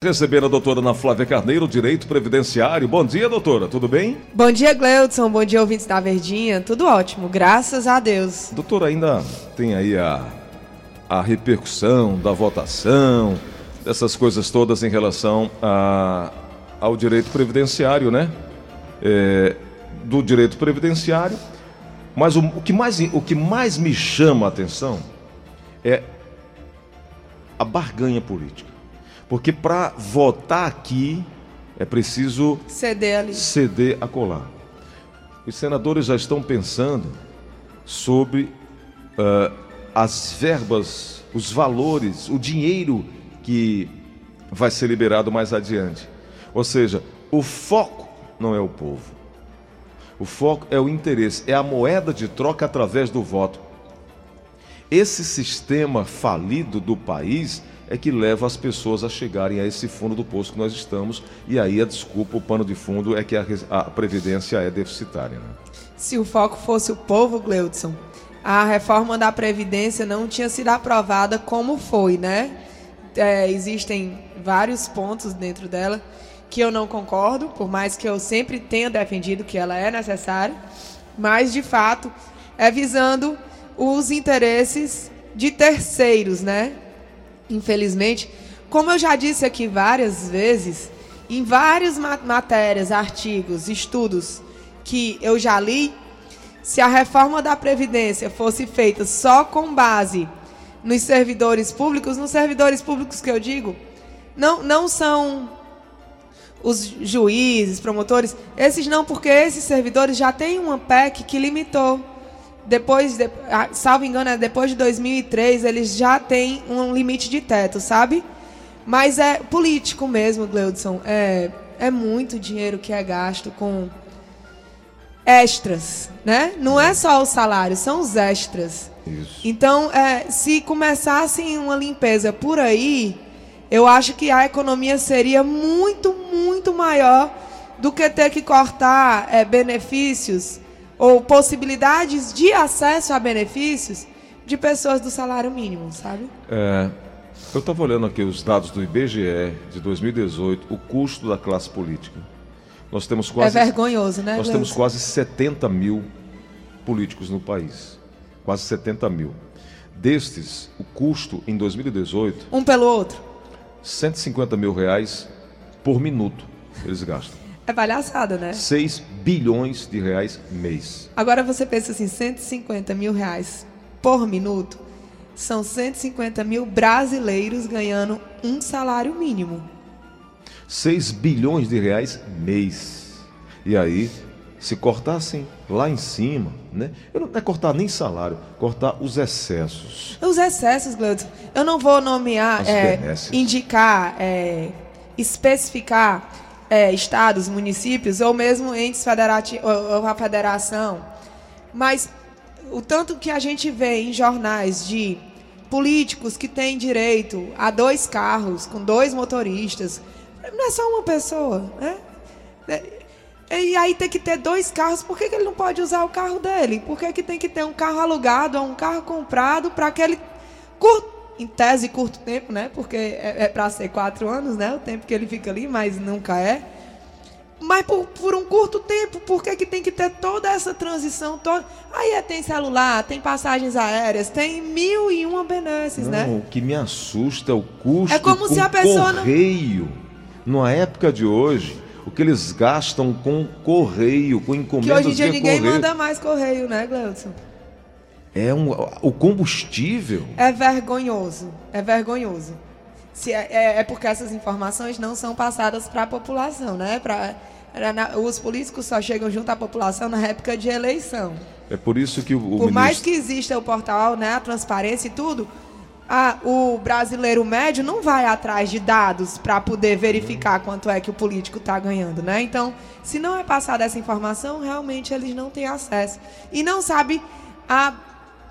Recebendo a doutora Ana Flávia Carneiro, Direito Previdenciário. Bom dia, doutora, tudo bem? Bom dia, Gleudson. Bom dia, ouvintes da Verdinha. Tudo ótimo, graças a Deus. Doutora, ainda tem aí a, a repercussão da votação, dessas coisas todas em relação a, ao direito previdenciário, né? É, do direito previdenciário. Mas o, o, que mais, o que mais me chama a atenção é a barganha política. Porque para votar aqui é preciso ceder ali. Ceder a colar. Os senadores já estão pensando sobre uh, as verbas, os valores, o dinheiro que vai ser liberado mais adiante. Ou seja, o foco não é o povo. O foco é o interesse, é a moeda de troca através do voto. Esse sistema falido do país é que leva as pessoas a chegarem a esse fundo do poço que nós estamos. E aí a desculpa, o pano de fundo é que a, a Previdência é deficitária. Né? Se o foco fosse o povo, Gleudson, a reforma da Previdência não tinha sido aprovada como foi, né? É, existem vários pontos dentro dela que eu não concordo, por mais que eu sempre tenha defendido que ela é necessária, mas de fato é visando os interesses de terceiros, né? Infelizmente. Como eu já disse aqui várias vezes, em várias matérias, artigos, estudos que eu já li, se a reforma da Previdência fosse feita só com base nos servidores públicos, nos servidores públicos que eu digo, não, não são os juízes, promotores, esses não, porque esses servidores já têm uma PEC que limitou depois, de, ah, salvo engano, é depois de 2003, eles já têm um limite de teto, sabe? Mas é político mesmo, Gleudson. É, é muito dinheiro que é gasto com extras, né? Não é só o salário, são os extras. Isso. Então, é, se começassem uma limpeza por aí, eu acho que a economia seria muito, muito maior do que ter que cortar é, benefícios ou possibilidades de acesso a benefícios de pessoas do salário mínimo, sabe? É, eu estava olhando aqui os dados do IBGE de 2018, o custo da classe política. Nós temos quase. É vergonhoso, né? Nós temos quase 70 mil políticos no país. Quase 70 mil. Destes, o custo em 2018. Um pelo outro? 150 mil reais por minuto eles gastam. É palhaçada, né? 6 bilhões de reais mês. Agora você pensa assim, 150 mil reais por minuto, são 150 mil brasileiros ganhando um salário mínimo. 6 bilhões de reais mês. E aí, se cortassem lá em cima, né? Eu não é cortar nem salário, cortar os excessos. Os excessos, Gleudson. Eu não vou nomear, é, indicar, é, especificar é, estados, municípios ou mesmo entes federativos ou, ou a federação. Mas o tanto que a gente vê em jornais de políticos que têm direito a dois carros com dois motoristas, não é só uma pessoa, né? É, e aí tem que ter dois carros, por que, que ele não pode usar o carro dele? Por que, que tem que ter um carro alugado ou um carro comprado para aquele curto em tese, curto tempo, né? Porque é, é para ser quatro anos, né? O tempo que ele fica ali, mas nunca é. Mas por, por um curto tempo, por que, que tem que ter toda essa transição toda? Aí é, tem celular, tem passagens aéreas, tem mil e uma benesses, não, né? O que me assusta é o custo é como se a pessoa correio. Não... Na época de hoje, o que eles gastam com correio, com encomendas Que hoje em dia ninguém correio. manda mais correio, né, Gleudson? É um, o combustível. É vergonhoso. É vergonhoso. Se é, é, é porque essas informações não são passadas para a população, né? Pra, os políticos só chegam junto à população na época de eleição. É por isso que o, o Por ministro... mais que exista o portal, né, a transparência e tudo, a, o brasileiro médio não vai atrás de dados para poder verificar quanto é que o político está ganhando, né? Então, se não é passada essa informação, realmente eles não têm acesso. E não sabe a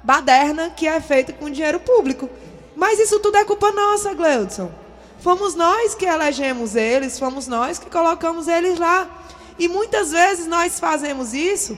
baderna que é feita com dinheiro público. Mas isso tudo é culpa nossa, Gleudson. Fomos nós que elegemos eles, fomos nós que colocamos eles lá. E muitas vezes nós fazemos isso.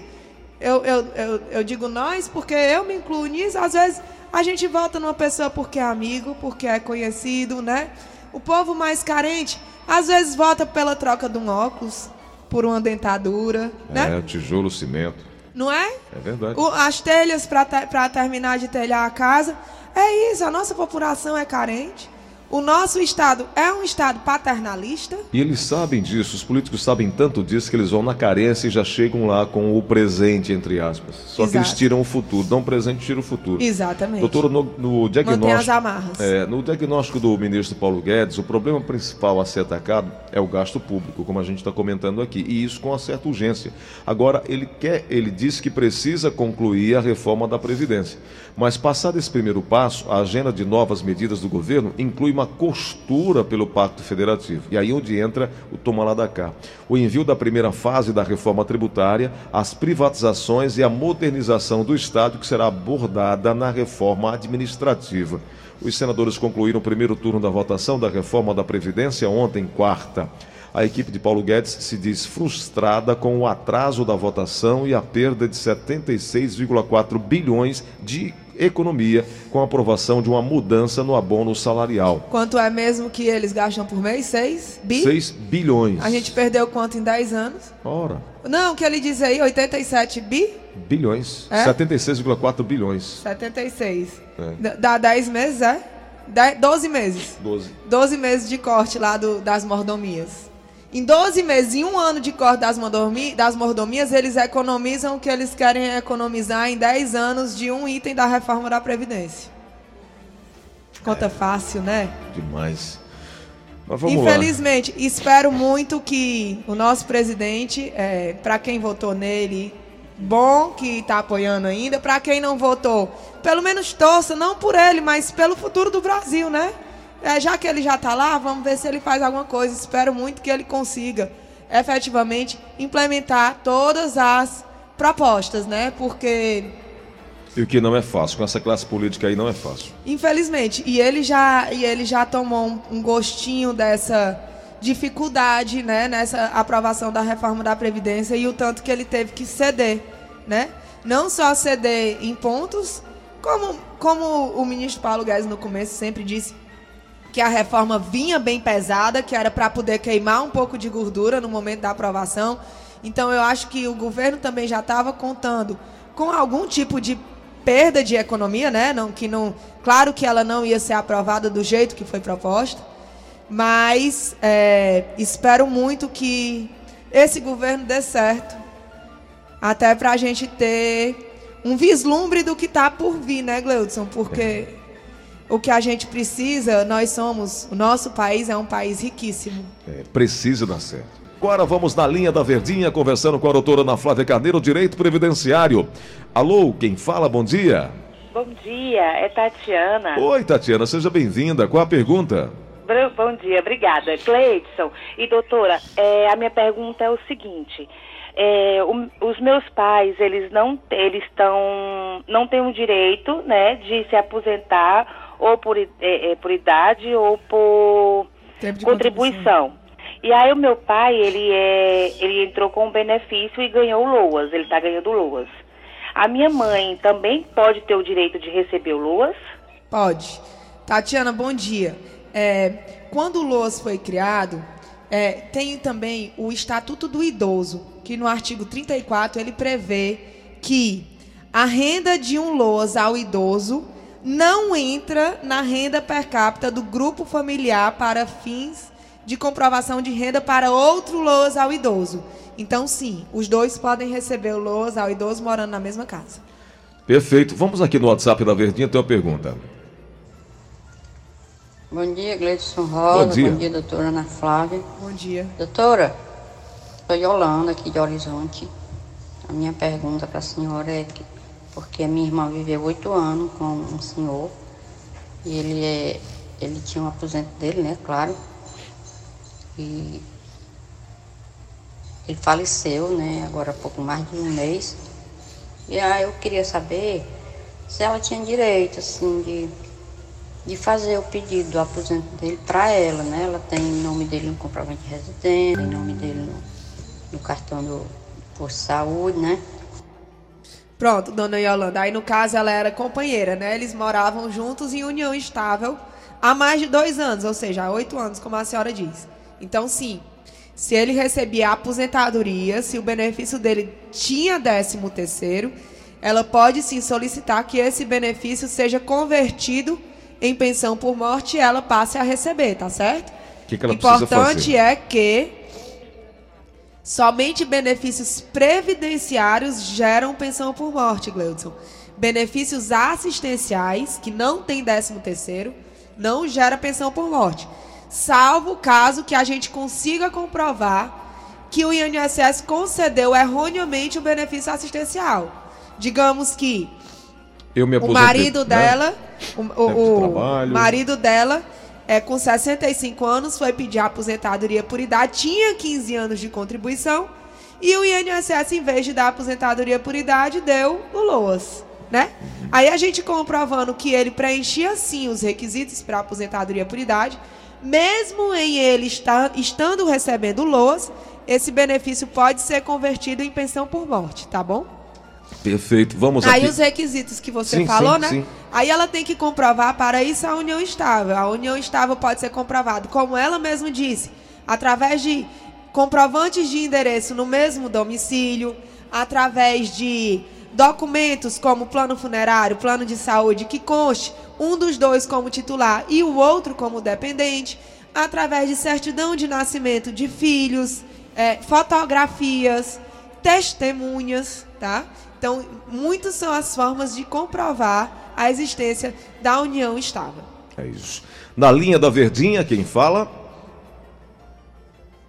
Eu, eu, eu, eu digo nós porque eu me incluo nisso. Às vezes a gente vota numa pessoa porque é amigo, porque é conhecido, né? O povo mais carente, às vezes vota pela troca de um óculos, por uma dentadura, né? É, tijolo, cimento. Não é? É verdade. O, as telhas para te, terminar de telhar a casa. É isso, a nossa população é carente. O nosso Estado é um Estado paternalista. E eles sabem disso, os políticos sabem tanto disso que eles vão na carência e já chegam lá com o presente, entre aspas. Só Exato. que eles tiram o futuro, dão um presente e tiram o futuro. Exatamente. Doutora, no, no diagnóstico. as amarras. É, no diagnóstico do ministro Paulo Guedes, o problema principal a ser atacado é o gasto público, como a gente está comentando aqui, e isso com uma certa urgência. Agora, ele quer, ele disse que precisa concluir a reforma da Previdência. Mas passado esse primeiro passo, a agenda de novas medidas do governo inclui uma costura pelo Pacto Federativo. E aí onde entra o toma lá da cá. O envio da primeira fase da reforma tributária, as privatizações e a modernização do Estado que será abordada na reforma administrativa. Os senadores concluíram o primeiro turno da votação da reforma da Previdência ontem, quarta. A equipe de Paulo Guedes se diz frustrada com o atraso da votação e a perda de 76,4 bilhões de economia com a aprovação de uma mudança no abono salarial. Quanto é mesmo que eles gastam por mês? 6 bi? 6 bilhões. A gente perdeu quanto em 10 anos? Ora. Não, que ele diz aí, 87 bi? Bilhões. É? 76,4 bilhões. 76. É. Dá 10 meses, é? 10, 12 meses. 12. 12 meses de corte lá do, das mordomias. Em 12 meses, em um ano de corte das, das mordomias, eles economizam o que eles querem economizar em 10 anos de um item da reforma da Previdência. Conta é, fácil, né? Demais. Infelizmente, lá. espero muito que o nosso presidente, é, para quem votou nele, bom que está apoiando ainda, para quem não votou, pelo menos torça, não por ele, mas pelo futuro do Brasil, né? É, já que ele já está lá, vamos ver se ele faz alguma coisa. Espero muito que ele consiga efetivamente implementar todas as propostas, né? Porque e o que não é fácil, com essa classe política aí não é fácil. Infelizmente. E ele já, e ele já tomou um, um gostinho dessa dificuldade, né, nessa aprovação da reforma da Previdência e o tanto que ele teve que ceder, né? Não só ceder em pontos, como, como o ministro Paulo Guedes no começo sempre disse, que a reforma vinha bem pesada, que era para poder queimar um pouco de gordura no momento da aprovação. Então eu acho que o governo também já estava contando com algum tipo de perda de economia, né? Não, que não, claro que ela não ia ser aprovada do jeito que foi proposta, mas é, espero muito que esse governo dê certo, até para a gente ter um vislumbre do que está por vir, né, Gleudson? Porque o que a gente precisa, nós somos, o nosso país é um país riquíssimo. É, precisa dar certo. Agora vamos na linha da Verdinha, conversando com a doutora Ana Flávia Carneiro, Direito Previdenciário. Alô, quem fala? Bom dia. Bom dia, é Tatiana. Oi, Tatiana, seja bem-vinda. Qual a pergunta? Bom dia, obrigada. Cleidson e doutora, é, a minha pergunta é o seguinte. É, o, os meus pais, eles não eles estão não têm o direito, né, de se aposentar ou por, é, é, por idade ou por contribuição. contribuição. E aí o meu pai, ele, é, ele entrou com um benefício e ganhou LOAS, ele está ganhando LOAS. A minha mãe também pode ter o direito de receber o LOAS? Pode. Tatiana, bom dia. É, quando o LOAS foi criado, é, tem também o Estatuto do Idoso, que no artigo 34 ele prevê que a renda de um LOAS ao idoso não entra na renda per capita do grupo familiar para fins de comprovação de renda para outro LOAS ao idoso. Então, sim, os dois podem receber o LOAS ao idoso morando na mesma casa. Perfeito. Vamos aqui no WhatsApp da Verdinha, tem uma pergunta. Bom dia, Gleison Rosa. Bom dia. Bom dia, doutora Ana Flávia. Bom dia. Doutora, sou Yolanda, aqui de Horizonte. A minha pergunta para a senhora é que porque a minha irmã viveu oito anos com um senhor e ele é, ele tinha um aposento dele, né, claro. E ele faleceu, né, agora há pouco mais de um mês. E aí eu queria saber se ela tinha direito, assim, de, de fazer o pedido do aposento dele para ela, né? Ela tem em nome dele um comprovante de residência, em nome dele no, no cartão do posto de saúde, né? Pronto, dona Yolanda. Aí, no caso, ela era companheira, né? Eles moravam juntos em união estável há mais de dois anos, ou seja, há oito anos, como a senhora diz. Então, sim, se ele recebia aposentadoria, se o benefício dele tinha décimo terceiro, ela pode sim solicitar que esse benefício seja convertido em pensão por morte e ela passe a receber, tá certo? Que que ela Importante é que somente benefícios previdenciários geram pensão por morte, Gleudson. Benefícios assistenciais, que não tem décimo terceiro, não gera pensão por morte. Salvo o caso que a gente consiga comprovar que o INSS concedeu erroneamente o benefício assistencial. Digamos que o marido né? dela, o, o, o marido dela é, com 65 anos, foi pedir aposentadoria por idade, tinha 15 anos de contribuição, e o INSS, em vez de dar aposentadoria por idade, deu o LOAS, né? Aí a gente comprovando que ele preenchia, sim, os requisitos para aposentadoria por idade, mesmo em ele estar, estando recebendo LOAS, esse benefício pode ser convertido em pensão por morte, tá bom? Perfeito. Vamos Aí aqui. os requisitos que você sim, falou, sim, né? Sim. Aí ela tem que comprovar para isso a união estável. A união estável pode ser comprovada, como ela mesma disse, através de comprovantes de endereço no mesmo domicílio, através de documentos como plano funerário, plano de saúde, que conste um dos dois como titular e o outro como dependente, através de certidão de nascimento de filhos, é, fotografias, testemunhas, tá? Então, muitas são as formas de comprovar a existência da união estável. É isso. Na linha da Verdinha, quem fala?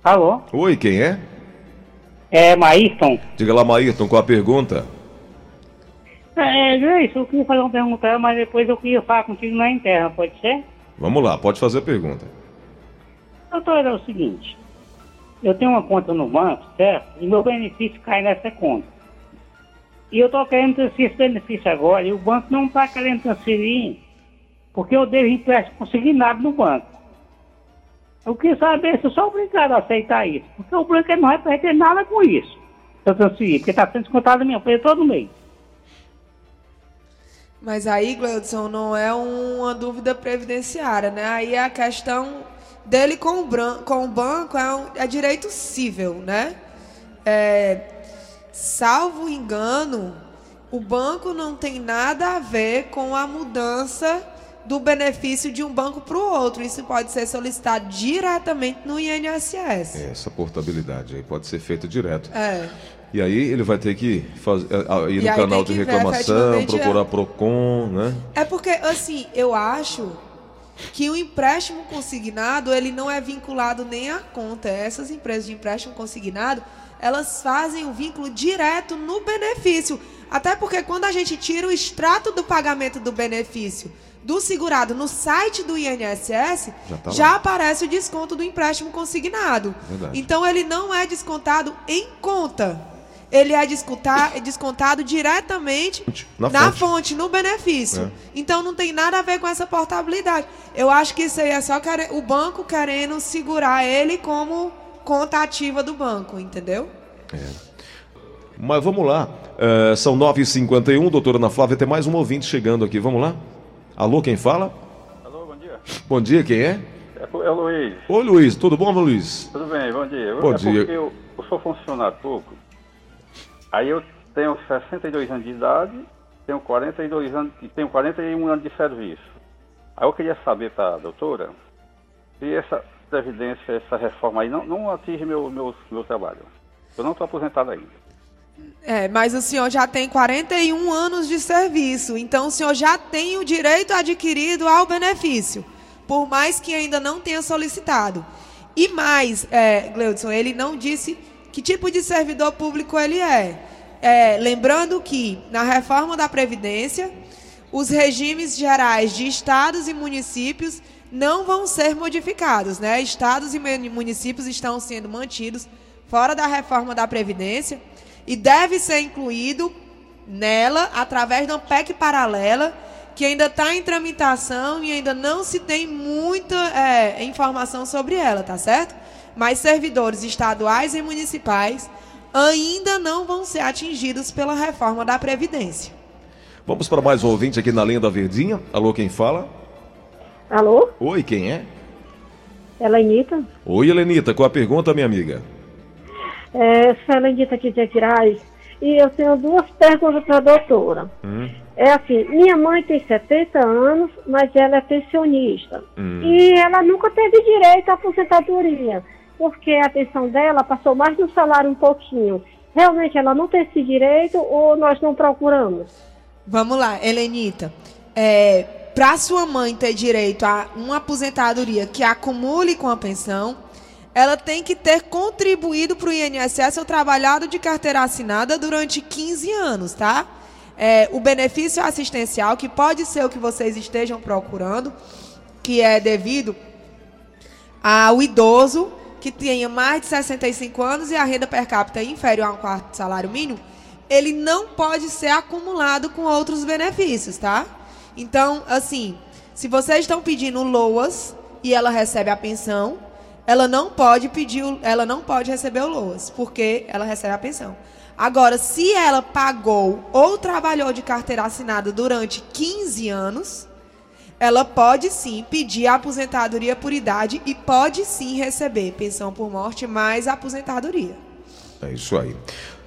Alô? Oi, quem é? É Maírton. Diga lá, Maírton, qual a pergunta? É, é isso, eu queria fazer uma pergunta, mas depois eu queria falar contigo na interna, pode ser? Vamos lá, pode fazer a pergunta. Doutor, é o seguinte, eu tenho uma conta no banco, certo? E meu benefício cai nessa conta. E eu estou querendo transferir esse benefício agora e o banco não está querendo transferir porque eu devo empréstimo consignado no banco. Eu queria saber se eu sou obrigado a aceitar isso, porque o banco não vai perder nada com isso. Se eu transferir, porque está sendo descontado da minha folha todo mês. Mas aí, Gleudson, não é uma dúvida previdenciária, né? Aí é a questão dele com o, branco, com o banco é, um, é direito civil, né? É, salvo engano, o banco não tem nada a ver com a mudança do benefício de um banco para o outro. Isso pode ser solicitado diretamente no INSS. É, essa portabilidade aí pode ser feita direto. É. E aí ele vai ter que fazer, ir no canal de reclamação, ver, procurar é. PROCON, né? É porque, assim, eu acho que o empréstimo consignado, ele não é vinculado nem à conta. Essas empresas de empréstimo consignado, elas fazem o vínculo direto no benefício. Até porque quando a gente tira o extrato do pagamento do benefício do segurado no site do INSS, já, tá já aparece o desconto do empréstimo consignado. Verdade. Então ele não é descontado em conta. Ele é descontado, descontado diretamente na, na fonte. fonte. no benefício. É. Então não tem nada a ver com essa portabilidade. Eu acho que isso aí é só o banco querendo segurar ele como conta ativa do banco, entendeu? É. Mas vamos lá. É, são 9h51, doutora Ana Flávia, tem mais um ouvinte chegando aqui. Vamos lá? Alô, quem fala? Alô, bom dia. Bom dia, quem é? É, é o Luiz. Oi, Luiz. Tudo bom, Luiz? Tudo bem, bom dia. Bom é dia. porque eu, eu sou funcionário pouco. Aí eu tenho 62 anos de idade, tenho 42 anos, tenho 41 anos de serviço. Aí eu queria saber, tá, doutora, se essa Previdência, essa reforma aí, não, não atinge meu, meu, meu trabalho. Eu não estou aposentado ainda. É, mas o senhor já tem 41 anos de serviço, então o senhor já tem o direito adquirido ao benefício, por mais que ainda não tenha solicitado. E mais, é, Gleudson, ele não disse que tipo de servidor público ele é. é. Lembrando que, na reforma da Previdência, os regimes gerais de estados e municípios não vão ser modificados. Né? Estados e municípios estão sendo mantidos fora da reforma da Previdência e deve ser incluído nela através de uma PEC paralela que ainda está em tramitação e ainda não se tem muita é, informação sobre ela, tá certo? Mas servidores estaduais e municipais ainda não vão ser atingidos pela reforma da Previdência. Vamos para mais um ouvinte aqui na linha da Verdinha. Alô, quem fala? Alô? Oi, quem é? Helenita? Oi, Helenita, qual a pergunta, minha amiga? É, sou Helenita aqui de Aquiraz. E eu tenho duas perguntas para a doutora. Hum, É assim, minha mãe tem 70 anos, mas ela é pensionista. Hum. E ela nunca teve direito à aposentadoria, porque a pensão dela passou mais do salário um pouquinho. Realmente ela não tem esse direito ou nós não procuramos? Vamos lá, Helenita. É, para sua mãe ter direito a uma aposentadoria que acumule com a pensão, ela tem que ter contribuído para o INSS ou trabalhado de carteira assinada durante 15 anos, tá? É, o benefício assistencial, que pode ser o que vocês estejam procurando, que é devido ao idoso que tenha mais de 65 anos e a renda per capita inferior a um quarto de salário mínimo, ele não pode ser acumulado com outros benefícios, tá? Então, assim, se vocês estão pedindo LOAS e ela recebe a pensão, ela não pode pedir, ela não pode receber o LOAS, porque ela recebe a pensão. Agora, se ela pagou ou trabalhou de carteira assinada durante 15 anos, ela pode sim pedir a aposentadoria por idade e pode sim receber pensão por morte mais aposentadoria. É isso aí.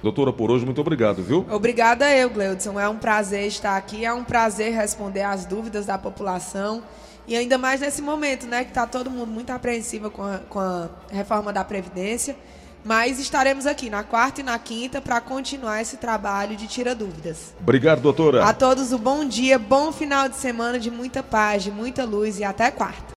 Doutora, por hoje, muito obrigado, viu? Obrigada eu, Gleudson. É um prazer estar aqui, é um prazer responder às dúvidas da população. E ainda mais nesse momento, né, que está todo mundo muito apreensivo com a, com a reforma da Previdência. Mas estaremos aqui na quarta e na quinta para continuar esse trabalho de tira dúvidas. Obrigado, doutora. A todos o bom dia, bom final de semana de muita paz, de muita luz e até quarta.